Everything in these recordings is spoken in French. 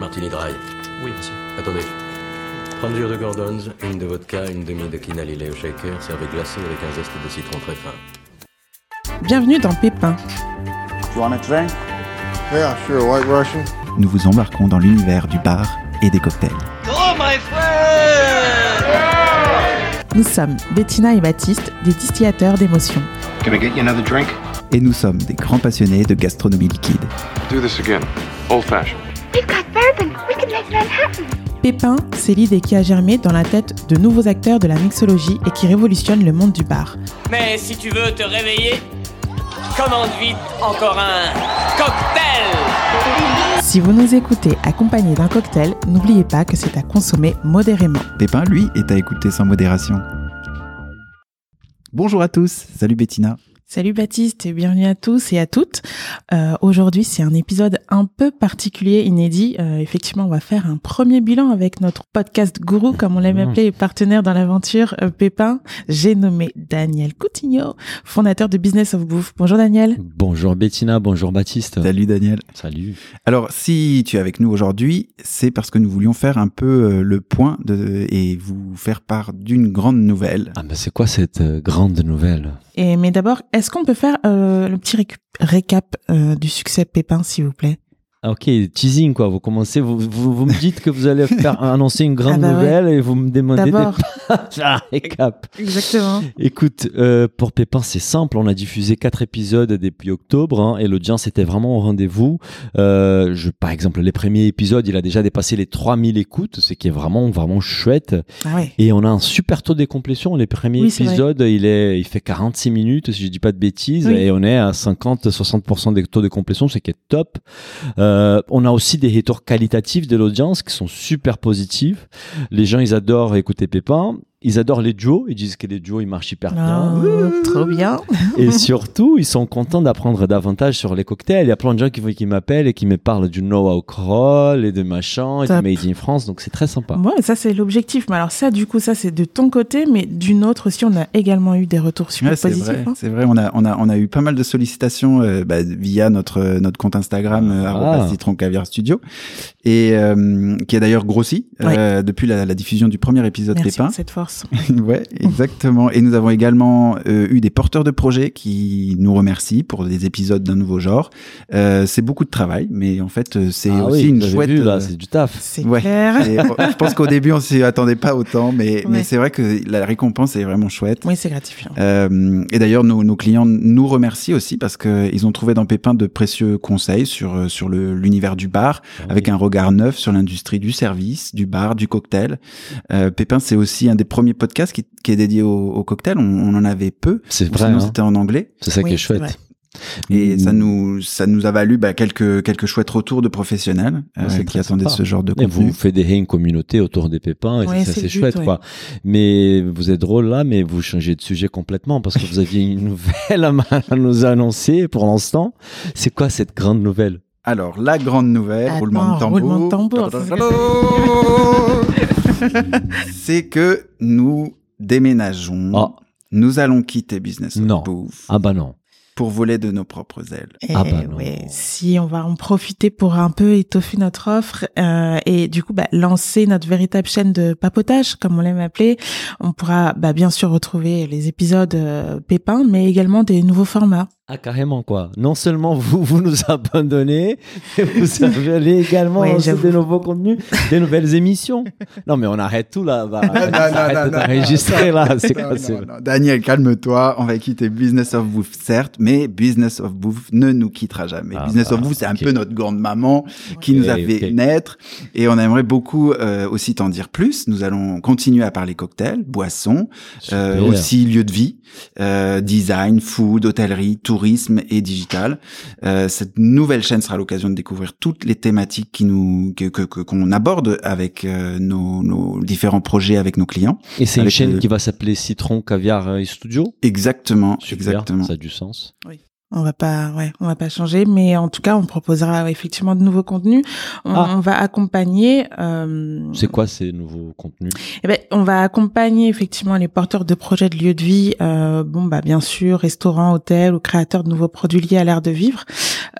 Martini Dry. Oui, monsieur. Attendez. 30 de Gordons, une de vodka, une demi de quinalilé au shaker, servi glacé avec un zeste de citron très fin. Bienvenue dans Pépin. You want a drink? Yeah, sure, White Russian. nous vous embarquons dans l'univers du bar et des cocktails. Nous sommes Bettina et Baptiste, des distillateurs d'émotions. Can I get you another drink? Et nous sommes des grands passionnés de gastronomie liquide. Do this again. Old fashioned. We've got bourbon. We can make Manhattan. Pépin, c'est l'idée qui a germé dans la tête de nouveaux acteurs de la mixologie et qui révolutionne le monde du bar. Mais si tu veux te réveiller, commande vite encore un cocktail Si vous nous écoutez accompagné d'un cocktail, n'oubliez pas que c'est à consommer modérément. Pépin, lui, est à écouter sans modération. Bonjour à tous, salut Bettina. Salut Baptiste et bienvenue à tous et à toutes. Euh, Aujourd'hui, c'est un épisode un peu particulier, inédit. Euh, effectivement, on va faire un premier bilan avec notre podcast gourou, comme on l'aime appeler, et partenaire dans l'aventure euh, Pépin. J'ai nommé Daniel Coutinho, fondateur de Business of Bouffe. Bonjour Daniel. Bonjour Bettina, bonjour Baptiste. Salut Daniel. Salut. Alors, si tu es avec nous aujourd'hui, c'est parce que nous voulions faire un peu euh, le point de, et vous faire part d'une grande nouvelle. Ah, mais c'est quoi cette euh, grande nouvelle? Et mais d'abord, est-ce qu'on peut faire euh, le petit récap euh, du succès Pépin, s'il vous plaît? Ok, teasing quoi. Vous commencez, vous, vous, vous me dites que vous allez faire annoncer une grande Ah bah ouais. nouvelle et vous me demandez des Ah, récap. exactement. Écoute, euh, pour Pépin, c'est simple. On a diffusé quatre épisodes depuis octobre hein, et l'audience était vraiment au rendez-vous. Euh, je, par exemple, les premiers épisodes, il a déjà dépassé les 3000 écoutes, ce qui est vraiment, vraiment chouette. Ah ouais. Et on a un super taux de décomplétion. Les premiers Oui, épisodes, il, est, il fait 46 minutes, si je dis pas de bêtises, Oui. et on est à 50-60% des taux de complétion, ce qui est top. Euh, on a aussi des retours qualitatifs de l'audience qui sont super positifs. Les gens, ils adorent écouter Pépin. Ils adorent les duos. Ils disent que les duos, ils marchent hyper bien. Oh, trop bien. Et surtout, ils sont contents d'apprendre davantage sur les cocktails. Il y a plein de gens qui, qui m'appellent et qui me parlent du no alcohol et de machin et Top. du made in France. Donc, c'est très sympa. Ouais, ça c'est l'objectif. Mais alors ça, du coup, ça c'est de ton côté, mais d'une autre aussi, on a également eu des retours super Ouais, c'est positifs. vrai, hein. c'est vrai. On a, on a, on a eu pas mal de sollicitations euh, bah, via notre notre compte Instagram euh, Ah. Citron Caviar Studio et euh, qui a d'ailleurs grossi euh, depuis la, la diffusion du premier épisode Merci Pépin. pour cette force. ouais, exactement. Et nous avons également euh, eu des porteurs de projets qui nous remercient pour des épisodes d'un nouveau genre. Euh, c'est beaucoup de travail, mais en fait, euh, c'est Ah aussi oui, une chouette. vu, là, c'est du taf. C'est Ouais. clair. et, je pense qu'au début, on s'y attendait pas autant, mais, c'est vrai que la récompense est vraiment chouette. Oui, c'est gratifiant. Euh, et d'ailleurs, nos, nos clients nous remercient aussi parce qu'ils ont trouvé dans Pépin de précieux conseils sur, sur le- l'univers du bar, avec un regard neuf sur l'industrie du service, du bar, du cocktail. Euh, Pépin, c'est aussi un des premiers podcasts qui, qui est dédié au, au cocktail. On, on en avait peu. C'est vrai, Sinon, hein. c'était en anglais. c'est ça Oui, qui est chouette. Et ça nous, ça nous a valu bah, quelques, quelques chouettes retours de professionnels euh, qui très attendaient sympa. ce genre de Et vous contenu. fédérez une communauté autour des pépins et Ouais, ça c'est chouette ouais. quoi. Mais vous êtes drôle là, mais vous changez de sujet complètement parce que vous aviez une nouvelle à nous annoncer pour l'instant. C'est quoi cette grande nouvelle? Alors, la grande nouvelle, Attends, roulement de tambour. roulement de tambour, c'est ce C'est que nous déménageons. Ah. Nous allons quitter Business of Non. Bouffe Ah bah non. pour voler de nos propres ailes. Et Ah bah non. ouais, si on va en profiter pour un peu étoffer notre offre euh, et du coup bah, lancer notre véritable chaîne de papotage, comme on l'aime appeler, on pourra bah, bien sûr retrouver les épisodes euh, pépins, mais également des nouveaux formats. Ah carrément quoi. Non seulement vous vous nous abandonnez, mais vous allez également Ouais, lancer des nouveaux contenus, des nouvelles émissions. Non mais on arrête tout là. Bah, non, non, arrête non, de non, t'enregistrer là. C'est quoi c'est-. Daniel, calme-toi. On va quitter Business of Bouffe, certes, mais Business of Bouffe ne nous quittera jamais. Ah Business bah, of Bouffe, c'est ok. un peu notre grande maman qui nous a fait naître. Et on aimerait beaucoup euh, aussi t'en dire plus. Nous allons continuer à parler cocktails, boissons, euh, aussi lieu de vie, euh, design, food, hôtellerie, tourisme et digital. Euh, cette nouvelle chaîne sera l'occasion de découvrir toutes les thématiques qui nous que qu'on aborde avec euh, nos, nos différents projets avec nos clients. Et c'est une chaîne le- qui va s'appeler Citron Caviar et Studio? Exactement, Super, exactement. ça a du sens. On va pas, ouais, on va pas changer, mais en tout cas, on proposera effectivement de nouveaux contenus. On, Ah. on va accompagner. Euh, C'est quoi ces nouveaux contenus? Eh ben, on va accompagner effectivement les porteurs de projets de lieux de vie. Euh, bon, bah bien sûr, restaurants, hôtels ou créateurs de nouveaux produits liés à l'art de vivre.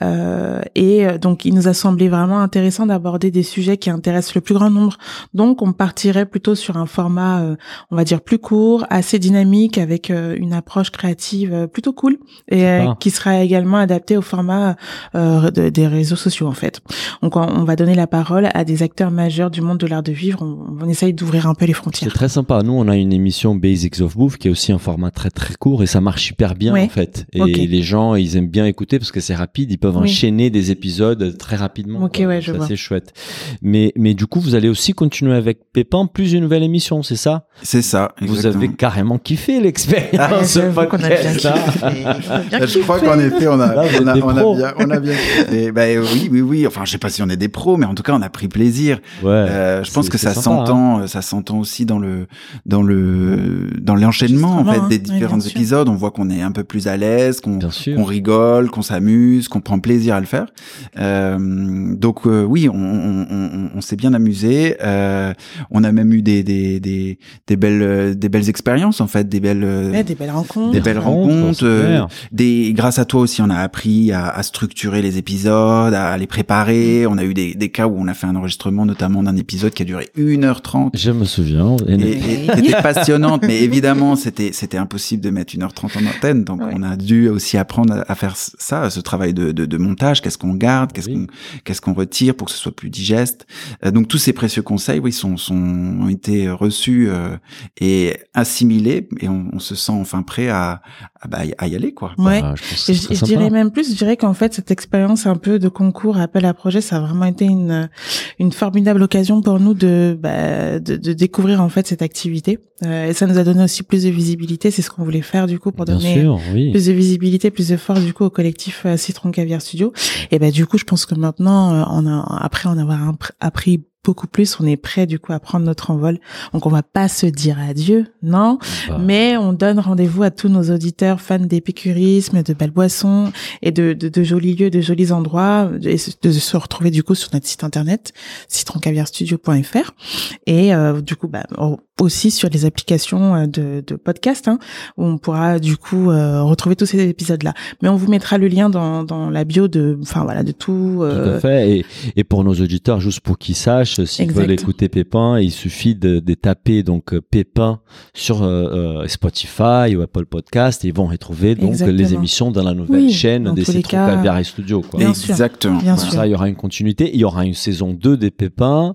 Euh, et euh, donc, il nous a semblé vraiment intéressant d'aborder des sujets qui intéressent le plus grand nombre. Donc, on partirait plutôt sur un format, euh, on va dire plus court, assez dynamique, avec euh, une approche créative plutôt cool et Sympa. Sera également adapté au format euh, de- des réseaux sociaux en fait. Donc, on, on va donner la parole à des acteurs majeurs du monde de l'art de vivre. On, on essaye d'ouvrir un peu les C'est frontières. très sympa. Nous, on a une émission Basics of Bouffe qui est aussi un format très très court et ça marche super bien Ouais. en fait. Et les gens, ils aiment bien écouter parce que c'est rapide. Ils peuvent Oui. enchaîner des épisodes très rapidement. Ok, quoi. ouais, je C'est vois. assez chouette. Mais mais du coup, vous allez aussi continuer avec Pépin plus une nouvelle émission, c'est ça? C'est ça. Vous avez carrément kiffé Ah, l'expérience. ce j'avoue qu'on a bien hein. kiffé. Je crois. Qu'en effet, on a, Là, on a, on a bien, on a bien. Et bah, oui, oui, oui. Enfin, je sais pas si on est des pros, mais en tout cas, on a pris plaisir. Ouais. Euh, je pense que ça hein. s'entend, ça s'entend aussi dans le, dans le, dans l'enchaînement en fait des hein. Différents épisodes. On voit qu'on est un peu plus à l'aise, qu'on, qu'on rigole, qu'on s'amuse, qu'on prend plaisir à le faire. Euh, donc euh, oui, on, on, on, on s'est bien amusé. Euh, on a même eu des, des, des, des belles, euh, des belles expériences en fait, des belles, euh, Ouais, des belles rencontres. des belles rencontres, euh, des, grâce à toi aussi, on a appris à, à structurer les épisodes, à les préparer. On a eu des, des cas où on a fait un enregistrement, notamment d'un épisode qui a duré 1h30. Je me souviens. Et- Et, et c'était passionnante, mais évidemment, c'était c'était impossible de mettre 1h30 en antenne. Donc, Ouais. on a dû aussi apprendre à, à faire ça, ce travail de, de, de montage. Qu'est-ce qu'on garde, qu'est-ce Oui. qu'on qu'est-ce qu'on retire pour que ce soit plus digeste? Euh, donc, tous ces précieux conseils, oui, sont, sont ont été reçus euh, et assimilés, et on, on se sent enfin prêt à à, bah, à y aller, quoi. Ouais. Ah, je pense que Et je, dirais même plus, je dirais qu'en fait cette expérience un peu de concours appel à projet, ça a vraiment été une une formidable occasion pour nous de bah, de, de découvrir en fait cette activité. Euh, et ça nous a donné aussi plus de visibilité. C'est ce qu'on voulait faire du coup pour Bien donner sûr, oui. plus de visibilité, plus de force du coup au collectif euh, Citron Caviar Studio. Et ben du coup, je pense que maintenant, euh, on a après en avoir appris beaucoup plus, on est prêt du coup à prendre notre envol. Donc on va pas se dire adieu, non, Bah, mais on donne rendez-vous à tous nos auditeurs fans d'épicurisme, de belles boissons et de, de, de jolis lieux, de jolis endroits, et de se retrouver du coup sur notre site internet citroncaviarstudio.fr et euh, du coup bah, aussi sur les applications euh, de, de podcast hein, où on pourra du coup euh, retrouver tous ces épisodes là. Mais on vous mettra le lien dans, dans la bio de, enfin voilà, de tout. Tout euh, à fait. Et, et pour nos auditeurs, juste pour qu'ils sachent, s'ils veulent écouter Pépin, il suffit de, de taper donc Pépin sur euh, Spotify ou Apple Podcast et ils vont retrouver donc Exactement. les émissions dans la nouvelle Oui, chaîne des tous les Citron cas. Caviar et Studio. Quoi. Bien sûr. Exactement. Bien Comme sûr. ça, il y aura une continuité. Il y aura une saison 2 des Pépins.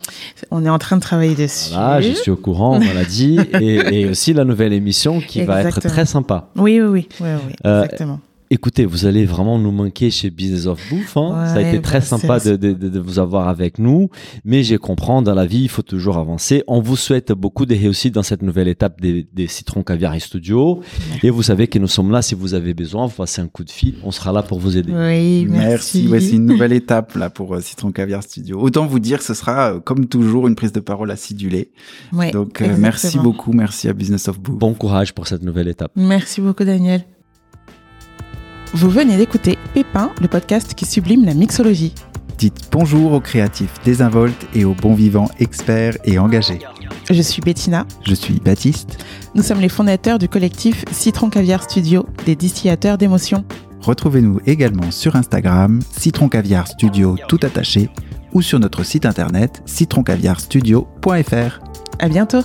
On est en train de travailler dessus. Voilà, je suis au courant, l'a dit. Et, et aussi la nouvelle émission qui va être très sympa. Oui, oui, oui, oui, oui, Euh, exactement. Écoutez, vous allez vraiment nous manquer chez Business of Bouffe. Hein. Ça a été très bah, sympa de, de, de- de vous avoir avec nous. Mais j'ai comprends, dans la vie, il faut toujours avancer. On vous souhaite beaucoup de réussite dans cette nouvelle étape des, des Citrons Caviar et Studio. Et vous savez que nous sommes là si vous avez besoin. Vous passez un coup de fil. On sera là pour vous aider. Oui, merci. Merci. Ouais, c'est une nouvelle étape là pour euh, Citron Caviar Studio. Autant vous dire que ce sera euh, comme toujours une prise de parole acidulée. Ouais, Donc euh, merci beaucoup, merci à Business of Boo. Bon courage pour cette nouvelle étape. Merci beaucoup, Daniel. Vous venez d'écouter Pépin, le podcast qui sublime la mixologie. Dites bonjour aux créatifs désinvoltes et aux bons vivants experts et engagés. Je suis Bettina. Je suis Baptiste. Nous sommes les fondateurs du collectif Citron Caviar Studio, des distillateurs d'émotions. Retrouvez-nous également sur Instagram, Citron Caviar Studio tout attaché, ou sur notre site internet citroncaviarstudio.fr. À bientôt.